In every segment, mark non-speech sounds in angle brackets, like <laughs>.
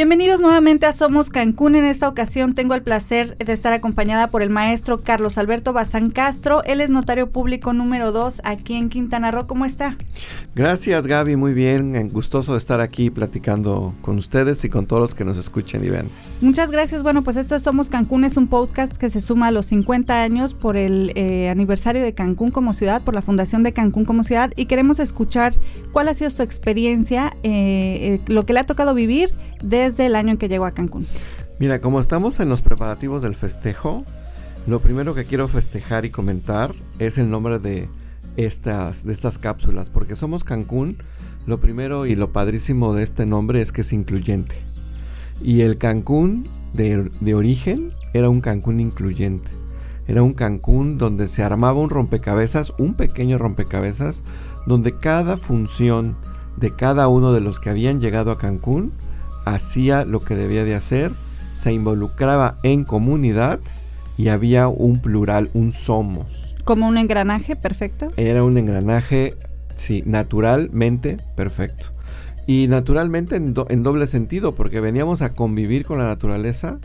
Bienvenidos nuevamente a Somos Cancún. En esta ocasión tengo el placer de estar acompañada por el maestro Carlos Alberto Bazán Castro. Él es notario público número 2 aquí en Quintana Roo. ¿Cómo está? Gracias Gaby, muy bien. Gustoso de estar aquí platicando con ustedes y con todos los que nos escuchen y ven. Muchas gracias. Bueno, pues esto es Somos Cancún, es un podcast que se suma a los 50 años por el eh, aniversario de Cancún como ciudad, por la Fundación de Cancún como ciudad y queremos escuchar cuál ha sido su experiencia, eh, eh, lo que le ha tocado vivir desde el año en que llegó a Cancún? Mira, como estamos en los preparativos del festejo, lo primero que quiero festejar y comentar es el nombre de estas, de estas cápsulas, porque somos Cancún. Lo primero y lo padrísimo de este nombre es que es incluyente. Y el Cancún de, de origen era un Cancún incluyente. Era un Cancún donde se armaba un rompecabezas, un pequeño rompecabezas, donde cada función de cada uno de los que habían llegado a Cancún hacía lo que debía de hacer, se involucraba en comunidad y había un plural, un somos. Como un engranaje perfecto. Era un engranaje, sí, naturalmente perfecto. Y naturalmente en, doble sentido, porque veníamos a convivir con la naturaleza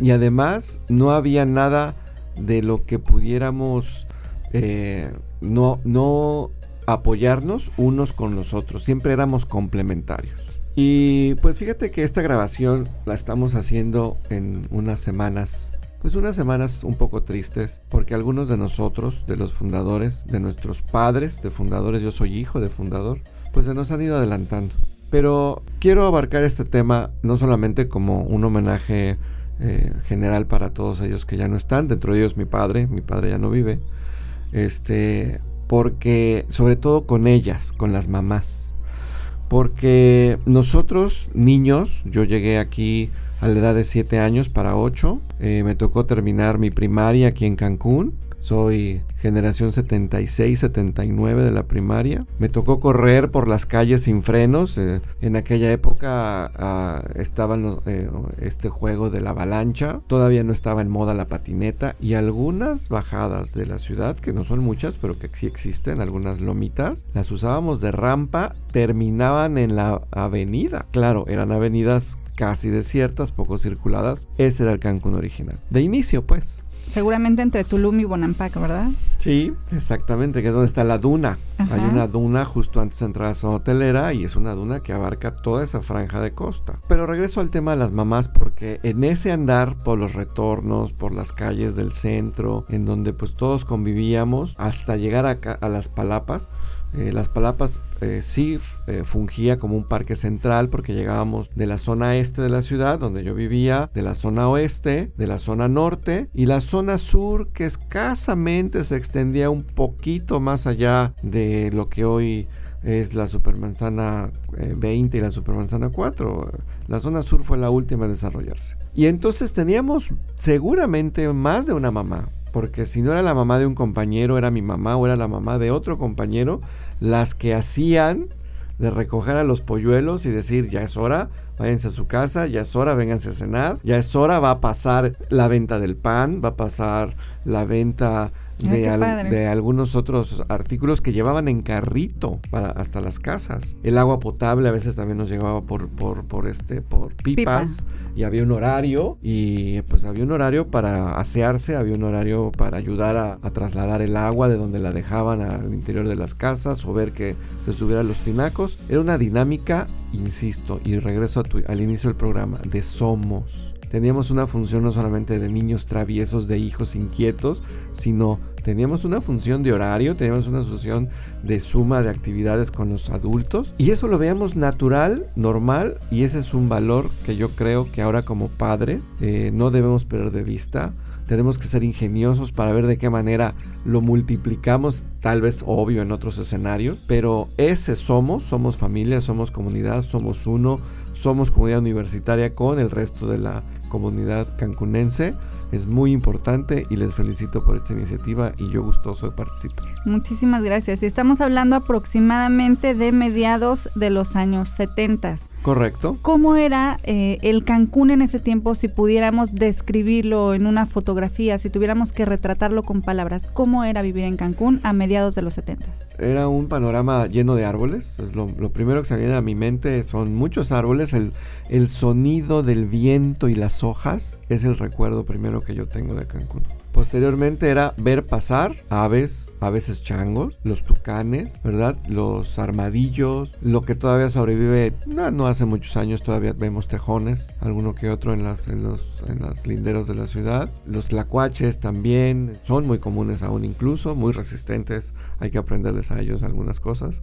y además no había nada de lo que pudiéramos eh, no, no apoyarnos unos con los otros. Siempre éramos complementarios. Y pues fíjate que esta grabación la estamos haciendo en unas semanas, pues unas semanas un poco tristes, porque algunos de nosotros, de los fundadores, de nuestros padres de fundadores, yo soy hijo de fundador, pues se nos han ido adelantando. Pero quiero abarcar este tema no solamente como un homenaje eh, general para todos ellos que ya no están, dentro de ellos mi padre, mi padre ya no vive, este, porque sobre todo con ellas, con las mamás porque nosotros, niños, yo llegué aquí a la edad de 7 años para 8, eh, me tocó terminar mi primaria aquí en Cancún, soy generación 76-79 de la primaria. Me tocó correr por las calles sin frenos. Eh, en aquella época uh, estaba eh, este juego de la avalancha. Todavía no estaba en moda la patineta. Y algunas bajadas de la ciudad, que no son muchas, pero que sí existen, algunas lomitas, las usábamos de rampa, terminaban en la avenida. Claro, eran avenidas casi desiertas, poco circuladas. Ese era el Cancún original. De inicio, pues. Seguramente entre Tulum y Bonampak, ¿verdad? Sí, exactamente, que es donde está la duna. Hay una duna justo antes de entrar a zona hotelera y es una duna que abarca toda esa franja de costa. Pero regreso al tema de las mamás porque en ese andar por los retornos, por las calles del centro, en donde pues todos convivíamos hasta llegar a, las palapas, eh, las Palapas eh, sí eh, fungía como un parque central porque llegábamos de la zona este de la ciudad, donde yo vivía, de la zona oeste, de la zona norte y la zona sur que escasamente se extendía un poquito más allá de lo que hoy es la Supermanzana 20 y la Supermanzana 4. La zona sur fue la última en desarrollarse. Y entonces teníamos seguramente más de una mamá, porque si no era la mamá de un compañero, era mi mamá o era la mamá de otro compañero, las que hacían de recoger a los polluelos y decir, ya es hora, váyanse a su casa, ya es hora, vénganse a cenar, ya es hora, va a pasar la venta del pan, va a pasar la venta de, algunos otros artículos que llevaban en carrito para hasta las casas. El agua potable a veces también nos llegaba por, por, por este, por pipas y había un horario y pues había un horario para asearse, había un horario para ayudar a, trasladar el agua de donde la dejaban al interior de las casas o ver que se subieran los tinacos. Era una dinámica, insisto, y regreso al inicio del programa, de somos teníamos una función no solamente de niños traviesos, de hijos inquietos, sino teníamos una función de horario, teníamos una función de suma de actividades con los adultos y eso lo veíamos natural, normal y ese es un valor que yo creo que ahora como padres eh, no debemos perder de vista. Tenemos que ser ingeniosos para ver de qué manera lo multiplicamos, tal vez obvio en otros escenarios, pero ese somos, somos familia, somos comunidad, somos uno, somos comunidad universitaria con el resto de la comunidad cancunense es muy importante y les felicito por esta iniciativa y yo gustoso de participar. Muchísimas gracias. Estamos hablando aproximadamente de mediados de los años 70. Correcto. ¿Cómo era eh, el Cancún en ese tiempo si pudiéramos describirlo en una fotografía, si tuviéramos que retratarlo con palabras? ¿Cómo era vivir en Cancún a mediados de los 70? Era un panorama lleno de árboles. Es lo, primero que se viene a mi mente son muchos árboles. El, el sonido del viento y las hojas es el recuerdo primero que yo tengo de Cancún. Posteriormente era ver pasar aves, a veces changos, los tucanes, ¿verdad? Los armadillos, lo que todavía sobrevive, no, hace muchos años todavía vemos tejones, alguno que otro en las, en los, linderos de la ciudad. Los tlacuaches también son muy comunes aún incluso, muy resistentes, hay que aprenderles a ellos algunas cosas.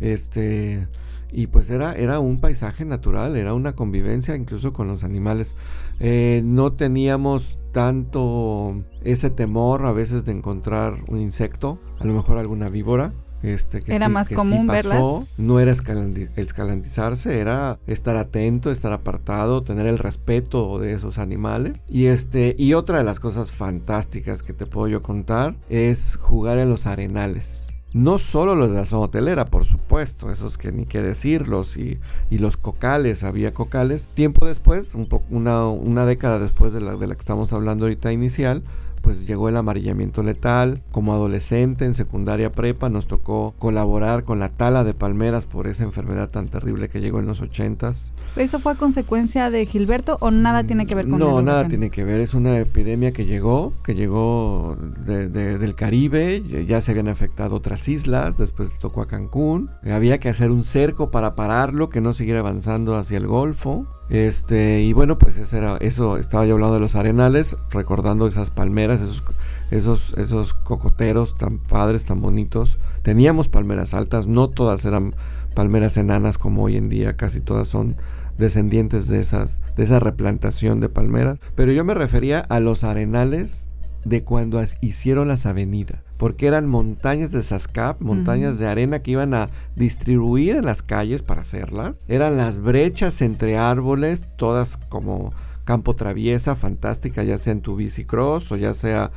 Este, y pues era, era un paisaje natural, era una convivencia incluso con los animales. Eh, no teníamos tanto ese temor a veces de encontrar un insecto, a lo mejor alguna víbora. Este, que era más común pasó, No era escalantizarse, era estar atento, estar apartado, tener el respeto de esos animales. Y, este, y otra de las cosas fantásticas que te puedo yo contar es jugar en los arenales. No solo los de la zona hotelera, por supuesto, esos que ni qué decirlos, y, y los cocales, había cocales. Tiempo después, un una, una década después de la, de la que estamos hablando ahorita inicial, pues llegó el amarillamiento letal. Como adolescente en secundaria prepa nos tocó colaborar con la tala de palmeras por esa enfermedad tan terrible que llegó en los ochentas. ¿Eso fue a consecuencia de Gilberto o nada tiene que ver con No, nada tiene que ver. Es una epidemia que llegó, que llegó del Caribe. Ya se habían afectado otras islas. Después tocó a Cancún. Había que hacer un cerco para pararlo, que no siguiera avanzando hacia el Golfo. Este, y bueno, pues eso era, eso, estaba yo hablando de los arenales, recordando esas palmeras, esos, esos, esos cocoteros tan padres, tan bonitos. Teníamos palmeras altas, no todas eran palmeras enanas como hoy en día, casi todas son descendientes de esas, de esa replantación de palmeras. Pero yo me refería a los arenales de cuando hicieron las avenidas, porque eran montañas de Sascap, montañas de arena que iban a distribuir en las calles para hacerlas. Eran las brechas entre árboles, todas como campo traviesa, fantástica, ya sea en tu bicicross o ya sea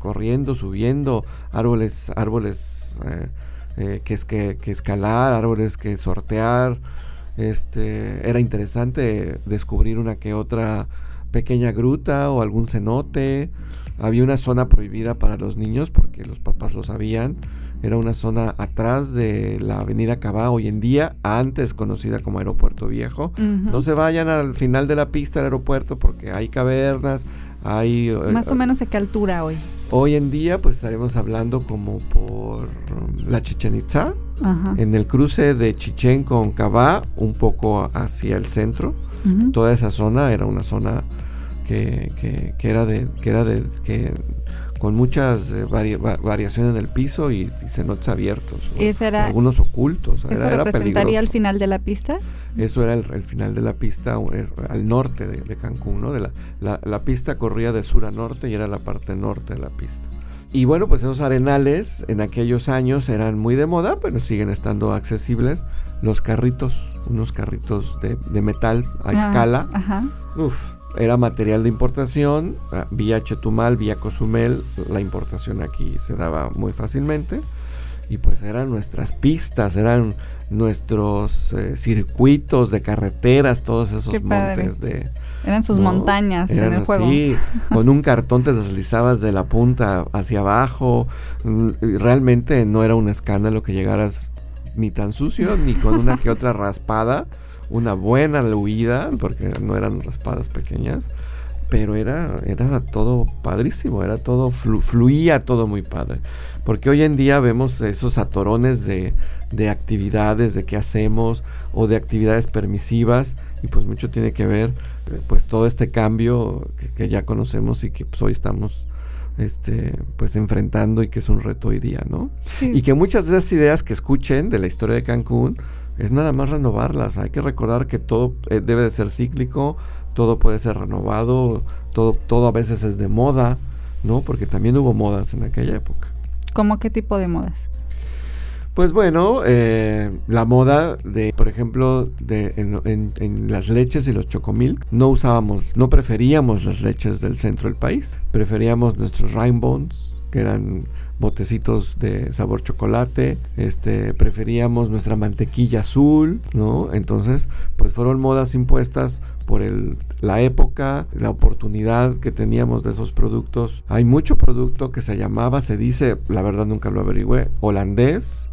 corriendo, subiendo, árboles, árboles eh, eh, que, es que, que escalar, árboles que sortear. Este, era interesante descubrir una que otra pequeña gruta o algún cenote. Había una zona prohibida para los niños porque los papás lo sabían. Era una zona atrás de la avenida Cabá, hoy en día, antes conocida como Aeropuerto Viejo. No se vayan al final de la pista del aeropuerto porque hay cavernas, hay... Eh, Más o menos a qué altura hoy. Hoy en día pues estaremos hablando como por la Chichen Itza, en el cruce de Chichen con Cabá, un poco hacia el centro. Toda esa zona era una zona que, era de que era de que con muchas eh, variaciones del piso y, cenotes abiertos. algunos ocultos. ¿Eso representaría el final de la pista? Eso era el, final de la pista eh, al norte de, Cancún, ¿no? De la, la, pista corría de sur a norte y era la parte norte de la pista. Y bueno, pues esos arenales en aquellos años eran muy de moda, pero siguen estando accesibles. Los carritos, unos carritos de, metal a escala. Ajá. Uf, era material de importación, ah, vía Chetumal, vía Cozumel, la importación aquí se daba muy fácilmente. Y pues eran nuestras pistas, eran nuestros eh, circuitos de carreteras, todos esos montes de... Eran sus montañas en el juego. Sí, <laughs> con un cartón te deslizabas de la punta hacia abajo. Mm, realmente no era un escándalo que llegaras ni tan sucio, ni con una que otra <laughs> raspada una buena huida, porque no eran raspadas pequeñas, pero era, era todo padrísimo, era todo, fluía todo muy padre. Porque hoy en día vemos esos atorones de, de actividades, de qué hacemos, o de actividades permisivas, y pues mucho tiene que ver, eh, pues todo este cambio que, ya conocemos y que pues, hoy estamos este, pues enfrentando y que es un reto hoy día, ¿no? Y que muchas de esas ideas que escuchen de la historia de Cancún, es nada más renovarlas. Hay que recordar que todo eh, debe de ser cíclico, todo puede ser renovado, todo, todo a veces es de moda, ¿no? Porque también hubo modas en aquella época. ¿Cómo qué tipo de modas? Pues bueno, eh, la moda de, por ejemplo, de, en, las leches y los chocomilk, no usábamos, no preferíamos las leches del centro del país, preferíamos nuestros bones que eran botecitos de sabor chocolate, este, preferíamos nuestra mantequilla azul, ¿no? Entonces, pues fueron modas impuestas por el, la época, la oportunidad que teníamos de esos productos. Hay mucho producto que se llamaba, se dice, la verdad nunca lo averigüé, holandés,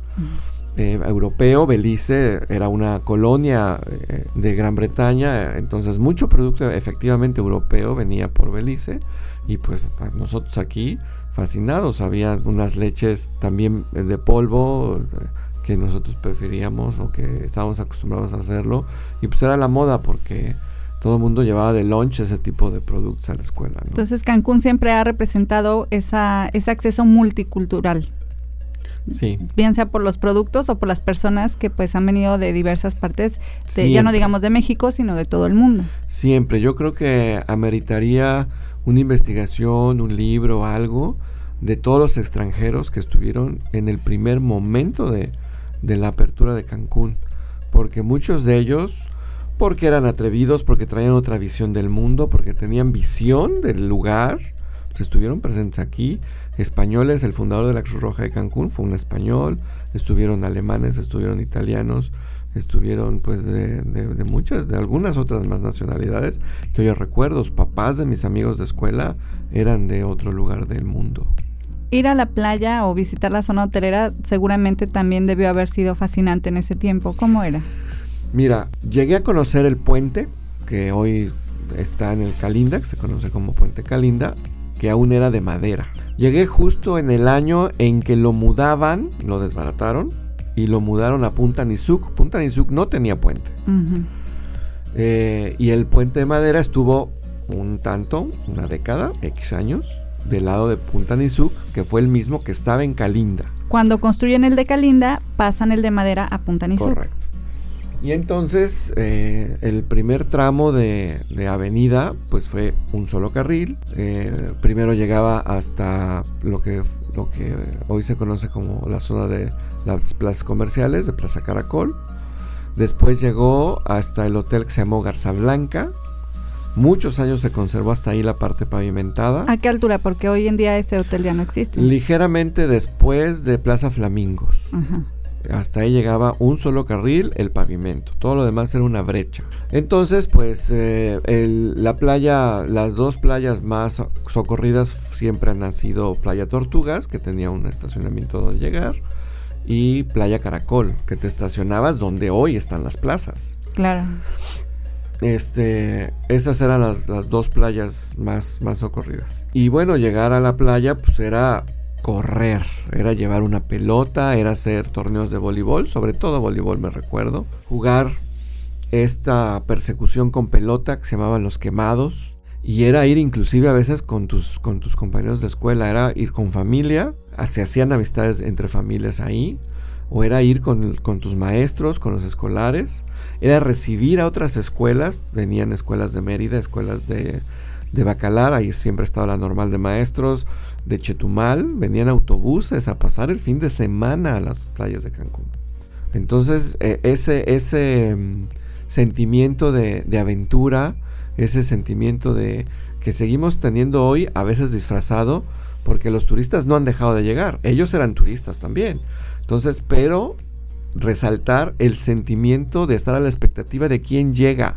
eh, europeo, Belice era una colonia eh, de Gran Bretaña, entonces mucho producto efectivamente europeo venía por Belice y pues nosotros aquí fascinados, había unas leches también de polvo eh, que nosotros preferíamos o que estábamos acostumbrados a hacerlo y pues era la moda porque todo el mundo llevaba de lunch ese tipo de productos a la escuela. Entonces Cancún siempre ha representado esa, ese acceso multicultural. Sí. Bien sea por los productos o por las personas que pues han venido de diversas partes, ya no digamos de México, sino de todo el mundo. Siempre, yo creo que ameritaría una investigación, un libro, algo de todos los extranjeros que estuvieron en el primer momento de, de la apertura de Cancún, porque muchos de ellos porque eran atrevidos, porque traían otra visión del mundo, porque tenían visión del lugar, pues estuvieron presentes aquí. Españoles, el fundador de la Cruz Roja de Cancún fue un español, estuvieron alemanes, estuvieron italianos, estuvieron pues de, muchas, de algunas otras más nacionalidades que yo recuerdo, papás de mis amigos de escuela eran de otro lugar del mundo. Ir a la playa o visitar la zona hotelera seguramente también debió haber sido fascinante en ese tiempo. ¿Cómo era? Mira, llegué a conocer el puente, que hoy está en el Calinda, que se conoce como Puente Calinda, que aún era de madera. Llegué justo en el año en que lo mudaban, lo desbarataron y lo mudaron a Punta Nizuc. Punta Nizuc no tenía puente. Eh, y el puente de madera estuvo un tanto, una década, X años, del lado de Punta Nizuc, que fue el mismo que estaba en Calinda. Cuando construyen el de Calinda, pasan el de madera a Punta Nizuc. Correcto. Y entonces eh, el primer tramo de, avenida pues fue un solo carril. Eh, primero llegaba hasta lo que, lo que hoy se conoce como la zona de las plazas comerciales de Plaza Caracol. Después llegó hasta el hotel que se llamó Garza Blanca. Muchos años se conservó hasta ahí la parte pavimentada. ¿A qué altura? Porque hoy en día ese hotel ya no existe. Ligeramente después de Plaza Flamingos. Ajá. Hasta ahí llegaba un solo carril, el pavimento. Todo lo demás era una brecha. Entonces, pues eh, la playa, las dos playas más socorridas siempre han sido Playa Tortugas, que tenía un estacionamiento donde llegar, y Playa Caracol, que te estacionabas donde hoy están las plazas. Claro. Este, esas eran las, las dos playas más, más socorridas. Y bueno, llegar a la playa, pues era correr, era llevar una pelota, era hacer torneos de voleibol, sobre todo voleibol me recuerdo, jugar esta persecución con pelota que se llamaban los quemados y era ir inclusive a veces con tus, con tus compañeros de escuela, era ir con familia, se hacían amistades entre familias ahí, o era ir con, con, tus maestros, con los escolares, era recibir a otras escuelas, venían escuelas de Mérida, escuelas de, de Bacalar, ahí siempre estaba la normal de maestros, de Chetumal, venían autobuses a pasar el fin de semana a las playas de Cancún. Entonces, e, ese, ese mm, sentimiento de, de, aventura, ese sentimiento de que seguimos teniendo hoy, a veces disfrazado, porque los turistas no han dejado de llegar, ellos eran turistas también. Entonces, pero resaltar el sentimiento de estar a la expectativa de quién llega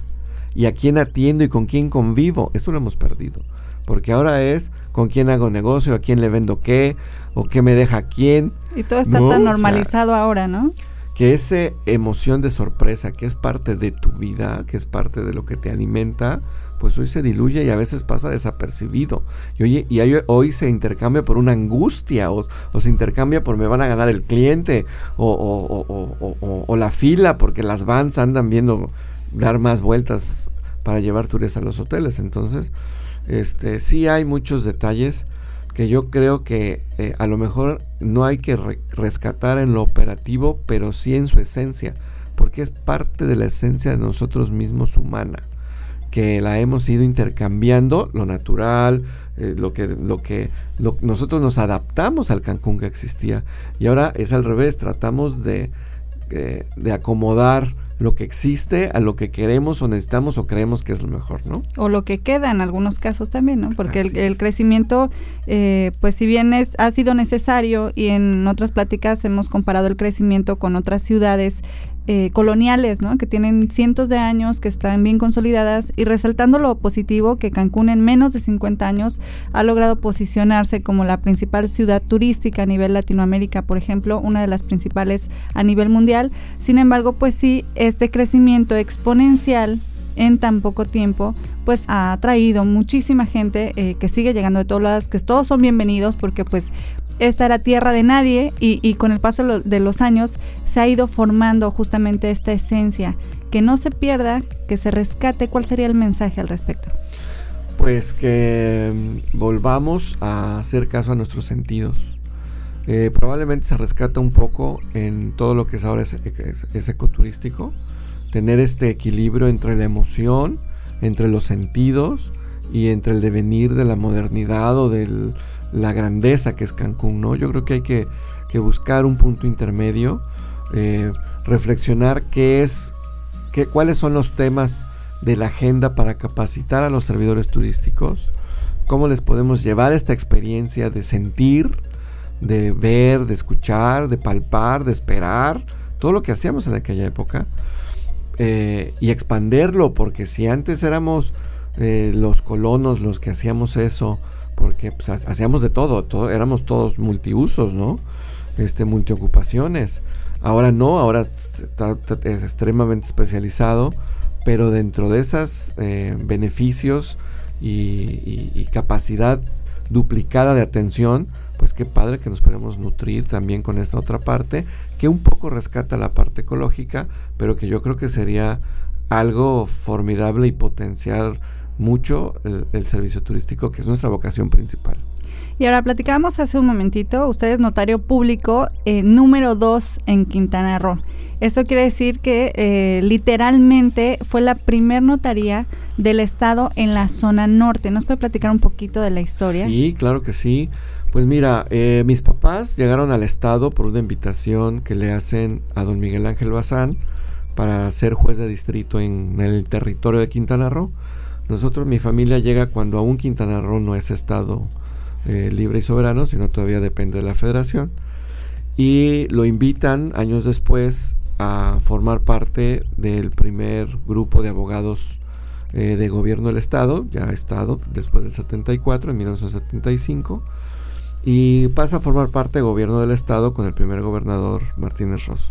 y a quién atiendo y con quién convivo. Eso lo hemos perdido. Porque ahora es con quién hago negocio, a quién le vendo qué, o qué me deja quién. Y todo está tan normalizado ahora, ¿no? Que esa emoción de sorpresa, que es parte de tu vida, que es parte de lo que te alimenta, pues hoy se diluye y a veces pasa desapercibido. Y hoy, y hoy, se intercambia por una angustia, o, se intercambia por me van a ganar el cliente, o, o la fila, porque las vans andan viendo dar más vueltas para llevar turistas a los hoteles. Entonces, este, sí hay muchos detalles que yo creo que eh, a lo mejor no hay que rescatar en lo operativo, pero sí en su esencia, porque es parte de la esencia de nosotros mismos humana. que la hemos ido intercambiando, lo natural, eh, lo que, lo que nosotros nos adaptamos al Cancún que existía. Y ahora es al revés, tratamos de, eh, de acomodar lo que existe a lo que queremos o necesitamos o creemos que es lo mejor, ¿no? O lo que queda en algunos casos también, ¿no? Porque el, crecimiento, eh, pues si bien es, ha sido necesario y en otras pláticas hemos comparado el crecimiento con otras ciudades eh, coloniales, ¿no? que tienen cientos de años, que están bien consolidadas y resaltando lo positivo que Cancún en menos de 50 años ha logrado posicionarse como la principal ciudad turística a nivel Latinoamérica, por ejemplo, una de las principales a nivel mundial. Sin embargo, pues sí, este crecimiento exponencial en tan poco tiempo, pues ha traído muchísima gente eh, que sigue llegando de todos lados, que todos son bienvenidos porque pues esta era tierra de nadie y, con el paso de los años se ha ido formando justamente esta esencia. Que no se pierda, que se rescate. ¿Cuál sería el mensaje al respecto? Pues que mm, volvamos a hacer caso a nuestros sentidos. Eh, probablemente se rescata un poco en todo lo que es ahora es, ecoturístico. Tener este equilibrio entre la emoción, entre los sentidos y entre el devenir de la modernidad o del, la grandeza que es Cancún, ¿no? Yo creo que hay que, buscar un punto intermedio, eh, reflexionar qué es, qué, cuáles son los temas de la agenda para capacitar a los servidores turísticos, cómo les podemos llevar esta experiencia de sentir, de ver, de escuchar, de palpar, de esperar, todo lo que hacíamos en aquella época, eh, y expanderlo, porque si antes éramos eh, los colonos los que hacíamos eso, porque pues, hacíamos de todo, todo, éramos todos multiusos, ¿no? Este, multiocupaciones. Ahora no, ahora está, extremadamente especializado, pero dentro de esos eh, beneficios y, capacidad duplicada de atención, pues qué padre que nos podemos nutrir también con esta otra parte, que un poco rescata la parte ecológica, pero que yo creo que sería algo formidable y potenciar mucho el, servicio turístico, que es nuestra vocación principal. Y ahora platicábamos hace un momentito, usted es notario público eh, número 2 en Quintana Roo. Esto quiere decir que eh, literalmente fue la primer notaría del estado en la zona norte. ¿Nos puede platicar un poquito de la historia? Sí, claro que sí. Pues mira, eh, mis papás llegaron al estado por una invitación que le hacen a don Miguel Ángel Bazán para ser juez de distrito en el territorio de Quintana Roo. Nosotros, mi familia llega cuando aún Quintana Roo no es estado eh, libre y soberano, sino todavía depende de la federación. Y lo invitan años después a formar parte del primer grupo de abogados eh, de gobierno del estado, ya estado después del 74, en 1975, y pasa a formar parte del gobierno del estado con el primer gobernador Martínez Ross.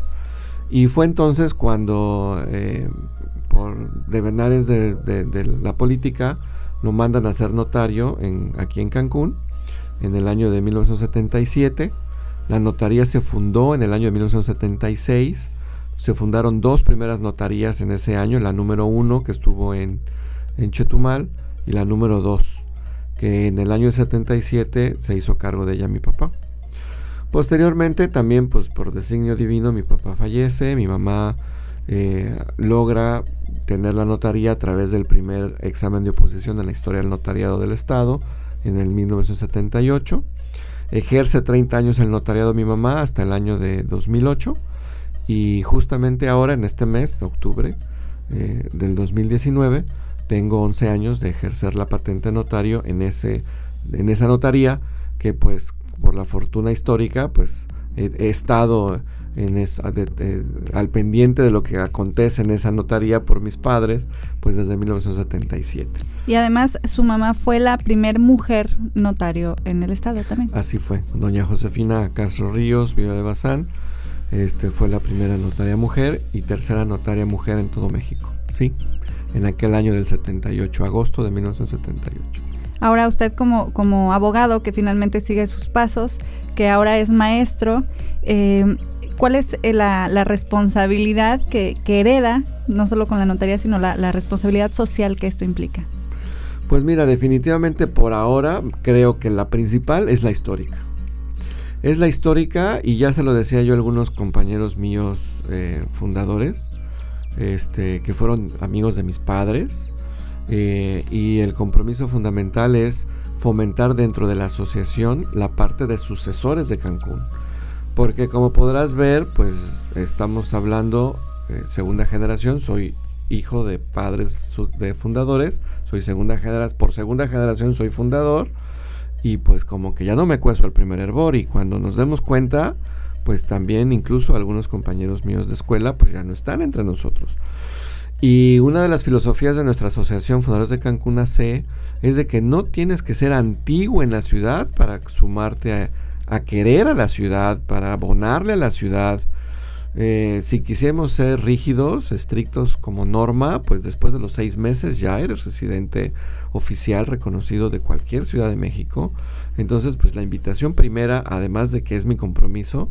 Y fue entonces cuando eh, por devenares de, de, la política, lo mandan a ser notario en, aquí en Cancún en el año de 1977. La notaría se fundó en el año de 1976. Se fundaron dos primeras notarías en ese año, la número uno que estuvo en, en Chetumal y la número dos, que en el año de 77 se hizo cargo de ella mi papá. Posteriormente también pues por designio divino mi papá fallece, mi mamá eh, logra tener la notaría a través del primer examen de oposición en la historia del notariado del Estado en el 1978. Ejerce 30 años el notariado mi mamá hasta el año de 2008 y justamente ahora en este mes, octubre eh, del 2019, tengo 11 años de ejercer la patente notario en, ese, en esa notaría que pues por la fortuna histórica pues he estado en al pendiente de lo que acontece en esa notaría por mis padres, pues desde 1977. Y además su mamá fue la primer mujer notario en el estado también. Así fue, doña Josefina Castro Ríos, viva de Bazán, este, fue la primera notaria mujer y tercera notaria mujer en todo México, ¿sí? En aquel año del 78, agosto de 1978. Ahora usted como, como abogado que finalmente sigue sus pasos, que ahora es maestro, eh, ¿cuál es eh, la, responsabilidad que, hereda, no solo con la notaría, sino la, responsabilidad social que esto implica? Pues mira, definitivamente por ahora creo que la principal es la histórica. Es la histórica y ya se lo decía yo a algunos compañeros míos eh, fundadores, este, que fueron amigos de mis padres. eh, y el compromiso fundamental es fomentar dentro de la asociación la parte de sucesores de Cancún. Porque como podrás ver, pues estamos hablando eh, segunda generación, soy hijo de padres de fundadores, soy segunda generación, por segunda generación soy fundador y pues como que ya no me cueso al primer hervor y cuando nos demos cuenta, pues también incluso algunos compañeros míos de escuela pues ya no están entre nosotros. Y una de las filosofías de nuestra asociación Fundadores de Cancún AC es de que no tienes que ser antiguo en la ciudad para sumarte a querer a la ciudad, para abonarle a la ciudad, eh, si quisiéramos ser rígidos, estrictos como norma, pues después de los seis meses ya eres residente oficial reconocido de cualquier ciudad de México. Entonces, pues la invitación primera, además de que es mi compromiso,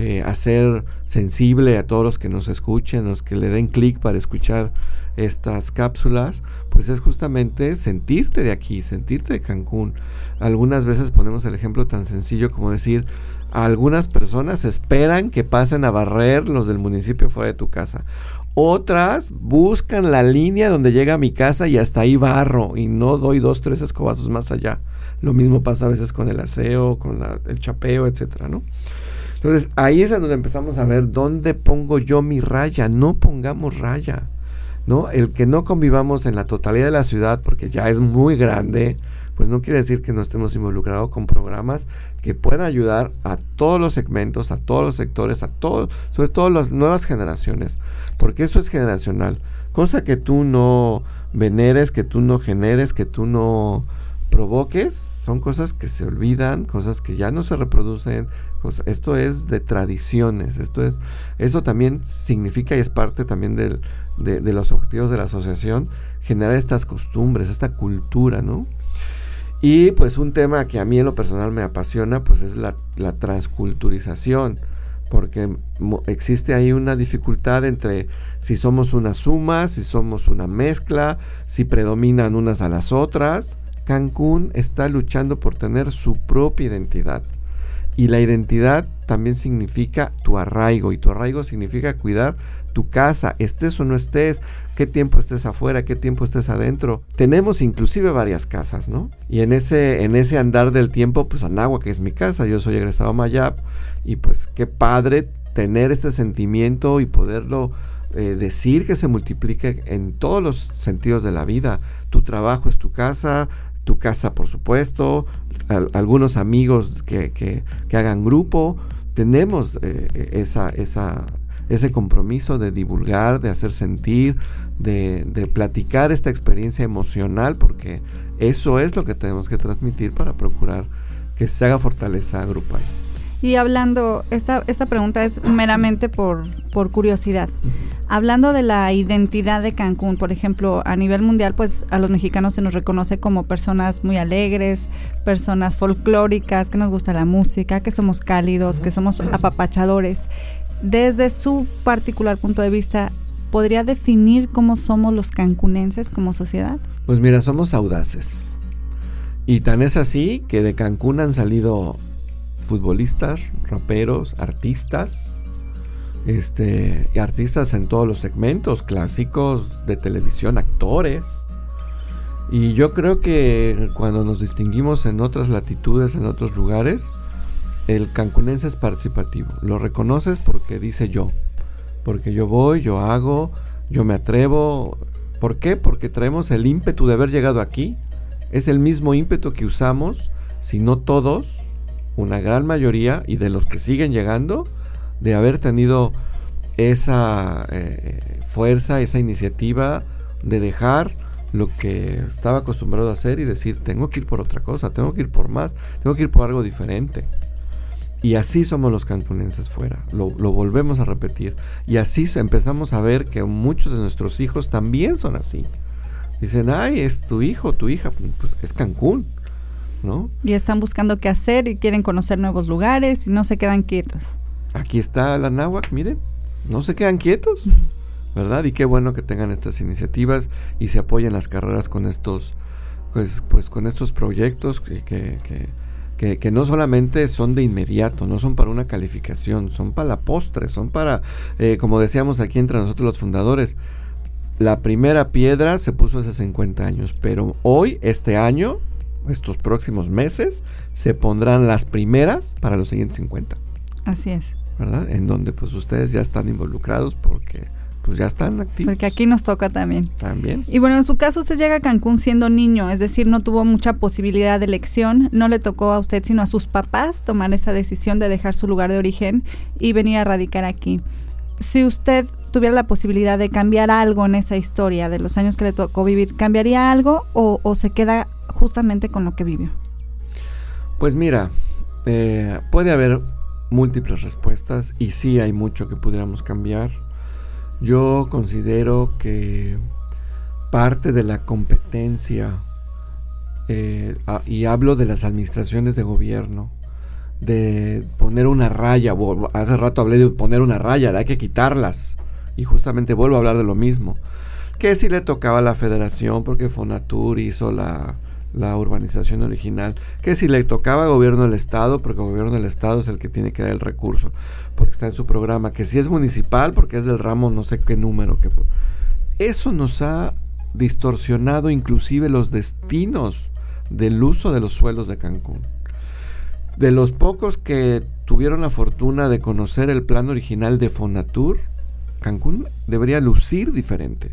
eh, a ser sensible a todos los que nos escuchen, los que le den clic para escuchar estas cápsulas, pues es justamente sentirte de aquí, sentirte de Cancún. Algunas veces ponemos el ejemplo tan sencillo como decir, algunas personas esperan que pasen a barrer los del municipio fuera de tu casa. Otras buscan la línea donde llega a mi casa y hasta ahí barro y no doy dos, tres escobazos más allá. Lo mismo pasa a veces con el aseo, con el chapeo, etcétera, ¿no? Entonces ahí es donde empezamos a ver dónde pongo yo mi raya. No pongamos raya. ¿no? El que no convivamos en la totalidad de la ciudad, porque ya es muy grande, pues no quiere decir que no estemos involucrados con programas que puedan ayudar a todos los segmentos, a todos los sectores, a todos, sobre todo las nuevas generaciones, porque esto es generacional. Cosa que tú no veneres, que tú no generes, que tú no provoques, son cosas que se olvidan, cosas que ya no se reproducen. esto es de tradiciones, esto es, eso también significa y es parte también de, de, los objetivos de la asociación, generar estas costumbres, esta cultura, ¿no? Y pues un tema que a mí en lo personal me apasiona, pues es la, la transculturización porque existe ahí una dificultad entre si somos una suma, si somos una mezcla, si predominan unas a las otras. Cancún está luchando por tener su propia identidad. Y la identidad también significa tu arraigo. Y tu arraigo significa cuidar tu casa, estés o no estés, qué tiempo estés afuera, qué tiempo estés adentro. Tenemos inclusive varias casas, ¿no? Y en ese, en ese andar del tiempo, pues Anagua, que es mi casa, yo soy egresado a Mayap. Y pues qué padre tener este sentimiento y poderlo eh, decir que se multiplique en todos los sentidos de la vida. Tu trabajo es tu casa, tu casa, por supuesto, algunos amigos que, hagan grupo. Tenemos eh, esa, esa, ese compromiso de divulgar, de hacer sentir, de, de, platicar esta experiencia emocional, porque eso es lo que tenemos que transmitir para procurar que se haga fortaleza grupal. Y hablando, esta, esta pregunta es meramente por, por curiosidad. Hablando de la identidad de Cancún, por ejemplo, a nivel mundial, pues a los mexicanos se nos reconoce como personas muy alegres, personas folclóricas, que nos gusta la música, que somos cálidos, que somos apapachadores. Desde su particular punto de vista, ¿podría definir cómo somos los cancunenses como sociedad? Pues mira, somos audaces. Y tan es así que de Cancún han salido futbolistas, raperos, artistas, este, y artistas en todos los segmentos, clásicos de televisión, actores. Y yo creo que cuando nos distinguimos en otras latitudes, en otros lugares, el cancunense es participativo. Lo reconoces porque dice yo. Porque yo voy, yo hago, yo me atrevo. ¿Por qué? Porque traemos el ímpetu de haber llegado aquí. Es el mismo ímpetu que usamos, si no todos, una gran mayoría, y de los que siguen llegando, de haber tenido esa eh, fuerza, esa iniciativa de dejar lo que estaba acostumbrado a hacer y decir, tengo que ir por otra cosa, tengo que ir por más, tengo que ir por algo diferente. Y así somos los cancunenses fuera, lo, volvemos a repetir. Y así empezamos a ver que muchos de nuestros hijos también son así. Dicen, ay, es tu hijo, tu hija, pues es Cancún. ¿No? Y están buscando qué hacer y quieren conocer nuevos lugares y no se quedan quietos. Aquí está la náhuac, miren, no se quedan quietos, <laughs> ¿verdad? Y qué bueno que tengan estas iniciativas y se apoyen las carreras con estos, pues, pues con estos proyectos que, que, que, no solamente son de inmediato, no son para una calificación, son para la postre, son para, eh, como decíamos aquí entre nosotros los fundadores, la primera piedra se puso hace 50 años, pero hoy, este año, estos próximos meses, se pondrán las primeras para los siguientes 50. Así es. ¿Verdad? En donde pues ustedes ya están involucrados porque pues ya están activos. Porque aquí nos toca también. También. Y bueno, en su caso usted llega a Cancún siendo niño, es decir, no tuvo mucha posibilidad de elección, no le tocó a usted sino a sus papás tomar esa decisión de dejar su lugar de origen y venir a radicar aquí. Si usted tuviera la posibilidad de cambiar algo en esa historia de los años que le tocó vivir, ¿cambiaría algo o, o se queda justamente con lo que vivió? Pues mira, eh, puede haber múltiples respuestas y sí hay mucho que pudiéramos cambiar. Yo considero que parte de la competencia, eh, y hablo de las administraciones de gobierno, de poner una raya, hace rato hablé de poner una raya, de hay que quitarlas, y justamente vuelvo a hablar de lo mismo, que si le tocaba a la federación porque Fonatur hizo la, la urbanización original, que si le tocaba al gobierno del estado, porque el gobierno del estado es el que tiene que dar el recurso, porque está en su programa, que si es municipal, porque es del ramo no sé qué número, que eso nos ha distorsionado inclusive los destinos del uso de los suelos de Cancún. De los pocos que tuvieron la fortuna de conocer el plan original de Fonatur, Cancún debería lucir diferente.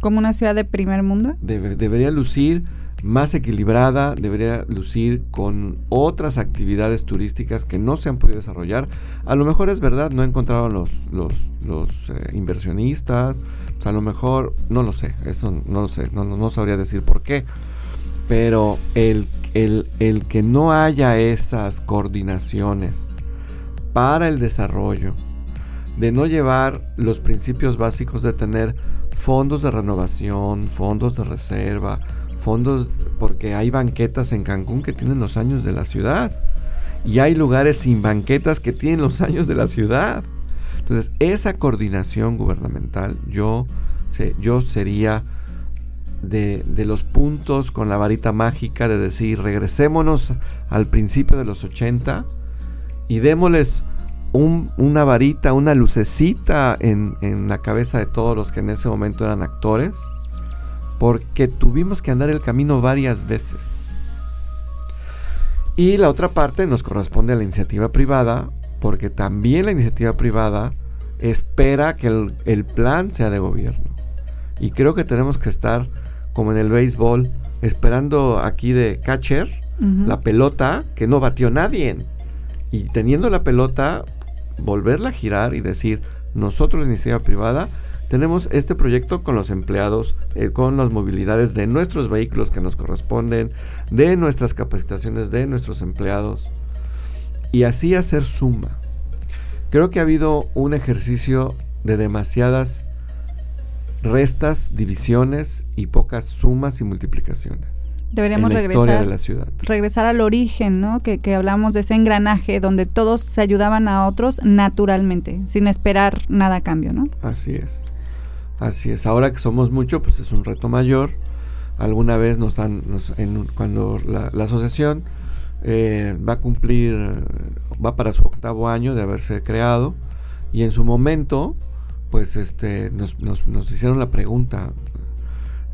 ¿Como una ciudad de primer mundo? debería lucir más equilibrada, debería lucir con otras actividades turísticas que no se han podido desarrollar. A lo mejor es verdad, no encontraron los, los, los eh, inversionistas, pues a lo mejor, no lo sé, eso no lo sé, no, no sabría decir por qué, pero el, el, el que no haya esas coordinaciones para el desarrollo, de no llevar los principios básicos de tener fondos de renovación, fondos de reserva, fondos, porque hay banquetas en Cancún que tienen los años de la ciudad. Y hay lugares sin banquetas que tienen los años de la ciudad. Entonces, esa coordinación gubernamental, yo, yo sería de, de, los puntos con la varita mágica de decir, regresémonos al principio de los 80 y démosles un, una varita, una lucecita en, en la cabeza de todos los que en ese momento eran actores porque tuvimos que andar el camino varias veces. Y la otra parte nos corresponde a la iniciativa privada, porque también la iniciativa privada espera que el, plan sea de gobierno. Y creo que tenemos que estar, como en el béisbol, esperando aquí de catcher, la pelota que no batió nadie. Y teniendo la pelota, volverla a girar y decir, nosotros la iniciativa privada tenemos este proyecto con los empleados, eh, con las movilidades de nuestros vehículos que nos corresponden, de nuestras capacitaciones de nuestros empleados y así hacer suma. Creo que ha habido un ejercicio de demasiadas restas, divisiones y pocas sumas y multiplicaciones. Deberíamos regresar, de la ciudad. regresar al origen, ¿no? Que, que hablamos de ese engranaje donde todos se ayudaban a otros naturalmente, sin esperar nada a cambio, ¿no? Así es. Así es, ahora que somos mucho, pues es un reto mayor. Alguna vez nos han, cuando la, asociación eh, va a cumplir, va para su octavo año de haberse creado, y en su momento, pues este, nos, hicieron la pregunta,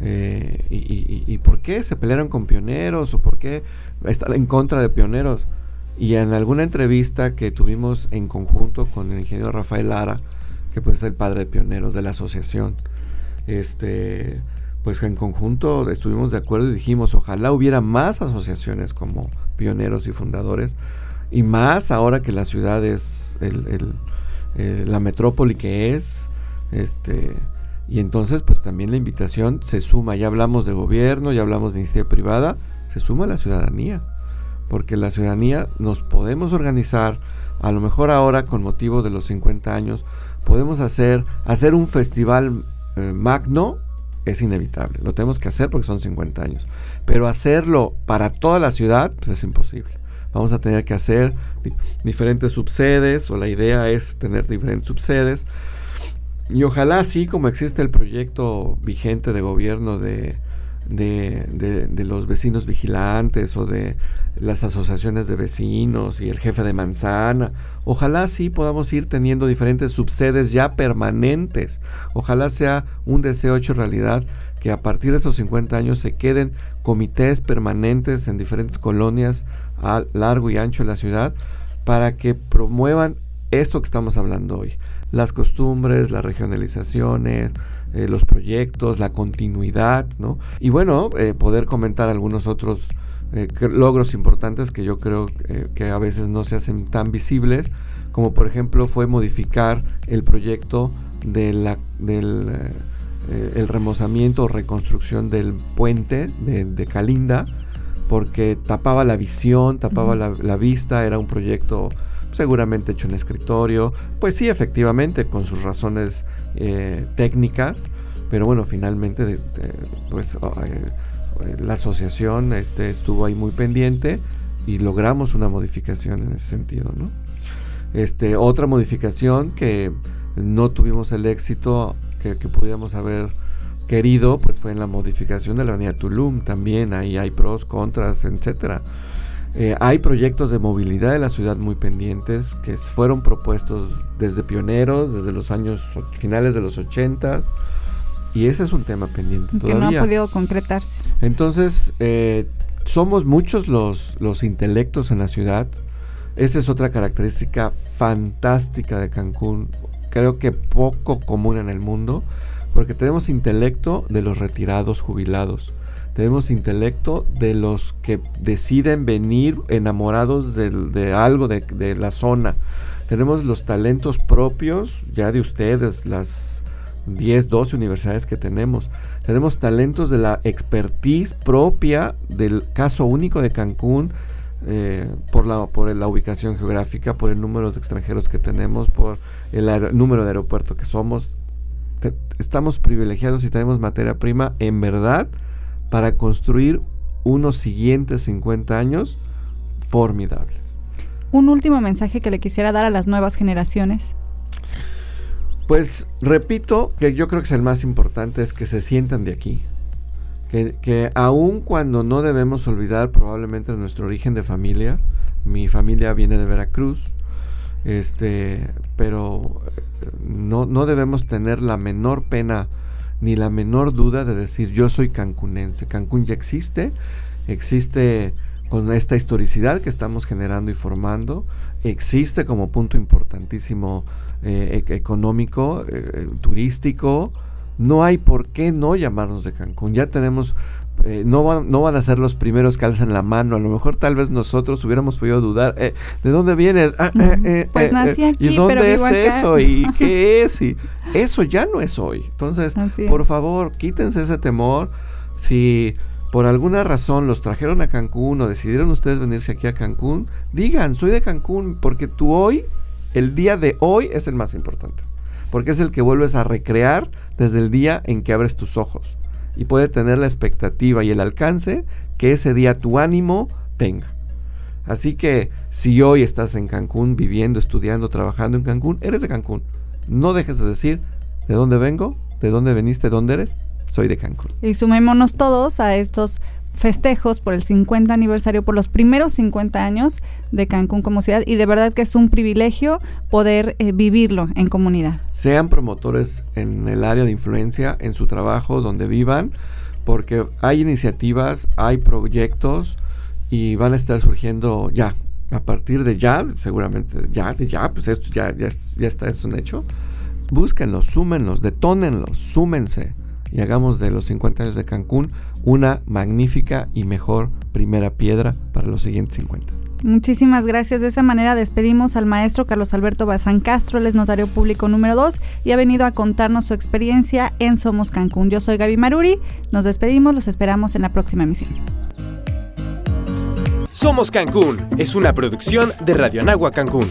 eh, y, y, por qué se pelearon con pioneros o por qué están en contra de pioneros? Y en alguna entrevista que tuvimos en conjunto con el ingeniero Rafael Lara, que pues es el padre de pioneros de la asociación. Este, pues en conjunto estuvimos de acuerdo y dijimos, ojalá hubiera más asociaciones como pioneros y fundadores, y más ahora que la ciudad es la metrópoli que es, este, y entonces pues también la invitación se suma, ya hablamos de gobierno, ya hablamos de iniciativa privada, se suma la ciudadanía, porque la ciudadanía nos podemos organizar, a lo mejor ahora con motivo de los 50 años, podemos hacer, hacer un festival eh, magno es inevitable. Lo tenemos que hacer porque son 50 años. Pero hacerlo para toda la ciudad pues es imposible. Vamos a tener que hacer diferentes subsedes o la idea es tener diferentes subsedes. Y ojalá así como existe el proyecto vigente de gobierno de de, de, los vecinos vigilantes o de las asociaciones de vecinos y el jefe de manzana. Ojalá sí podamos ir teniendo diferentes subsedes ya permanentes. Ojalá sea un deseo hecho realidad que a partir de esos 50 años se queden comités permanentes en diferentes colonias a largo y ancho de la ciudad para que promuevan esto que estamos hablando hoy. Las costumbres, las regionalizaciones, eh, los proyectos, la continuidad, ¿no? Y bueno, eh, poder comentar algunos otros eh, logros importantes que yo creo que a veces no se hacen tan visibles, como por ejemplo fue modificar el proyecto de la, del el remozamiento o reconstrucción del puente de, Calinda, porque tapaba la visión, tapaba la, la vista, era un proyecto seguramente hecho en escritorio, pues sí, efectivamente, con sus razones eh, técnicas, pero bueno, finalmente, pues oh, eh, la asociación este, estuvo ahí muy pendiente y logramos una modificación en ese sentido, ¿no? Este, otra modificación que no tuvimos el éxito que, que pudiéramos haber querido, pues fue en la modificación de la avenida Tulum, también ahí hay pros, contras, etcétera. Eh, hay proyectos de movilidad de la ciudad muy pendientes que fueron propuestos desde pioneros, desde los años finales de los 80 y ese es un tema pendiente que no ha podido concretarse. Entonces, eh, somos muchos los, los intelectos en la ciudad. Esa es otra característica fantástica de Cancún. Creo que poco común en el mundo, porque tenemos intelecto de los retirados jubilados tenemos intelecto de los que deciden venir enamorados de, algo de, la zona. Tenemos los talentos propios ya de ustedes, las 10, 12 universidades que tenemos. Tenemos talentos de la expertise propia del caso único de Cancún. Eh, por, la, por la ubicación geográfica, por el número de extranjeros que tenemos, por el número de aeropuerto que somos. estamos privilegiados y tenemos materia prima en verdad para construir unos siguientes 50 años formidables. Un último mensaje que le quisiera dar a las nuevas generaciones. Pues repito que yo creo que es el más importante es que se sientan de aquí. Que, que aun cuando no debemos olvidar probablemente nuestro origen de familia, mi familia viene de Veracruz, este, pero eh, no, no debemos tener la menor pena ni la menor duda de decir yo soy cancunense. Cancún ya existe, existe con esta historicidad que estamos generando y formando, existe como punto importantísimo eh, e-, económico, eh, turístico. No hay por qué no llamarnos de Cancún. Ya tenemos eh, no, van, no van a ser los primeros que alzan la mano. A lo mejor tal vez nosotros hubiéramos podido dudar. Eh, ¿De dónde vienes? Ah, eh, pues nací aquí, ¿Y dónde es eso? ¿Y <laughs> qué es? Y eso ya no es hoy. Entonces, por favor, quítense ese temor. Si por alguna razón los trajeron a Cancún o decidieron ustedes venirse aquí a Cancún, digan, soy de Cancún, porque tú hoy, el día de hoy es el más importante. Porque es el que vuelves a recrear desde el día en que abres tus ojos y puede tener la expectativa y el alcance que ese día tu ánimo tenga. Así que si hoy estás en Cancún, viviendo, estudiando, trabajando en Cancún, eres de Cancún. No dejes de decir de dónde vengo, de dónde veniste, dónde eres. Soy de Cancún. Y sumémonos todos a estos festejos por el 50 aniversario, por los primeros 50 años de Cancún como ciudad y de verdad que es un privilegio poder eh, vivirlo en comunidad. Sean promotores en el área de influencia, en su trabajo, donde vivan, porque hay iniciativas, hay proyectos y van a estar surgiendo ya. A partir de ya, seguramente ya, de ya, pues esto ya, ya, está, es un hecho. Búsquenlos, súmenlos, detónenlos, súmense y hagamos de los 50 años de Cancún una magnífica y mejor primera piedra para los siguientes 50. Muchísimas gracias. De esta manera despedimos al maestro Carlos Alberto Bazán Castro, él es notario público número 2 y ha venido a contarnos su experiencia en Somos Cancún. Yo soy Gaby Maruri, nos despedimos, los esperamos en la próxima emisión. Somos Cancún es una producción de Radio Anagua Cancún.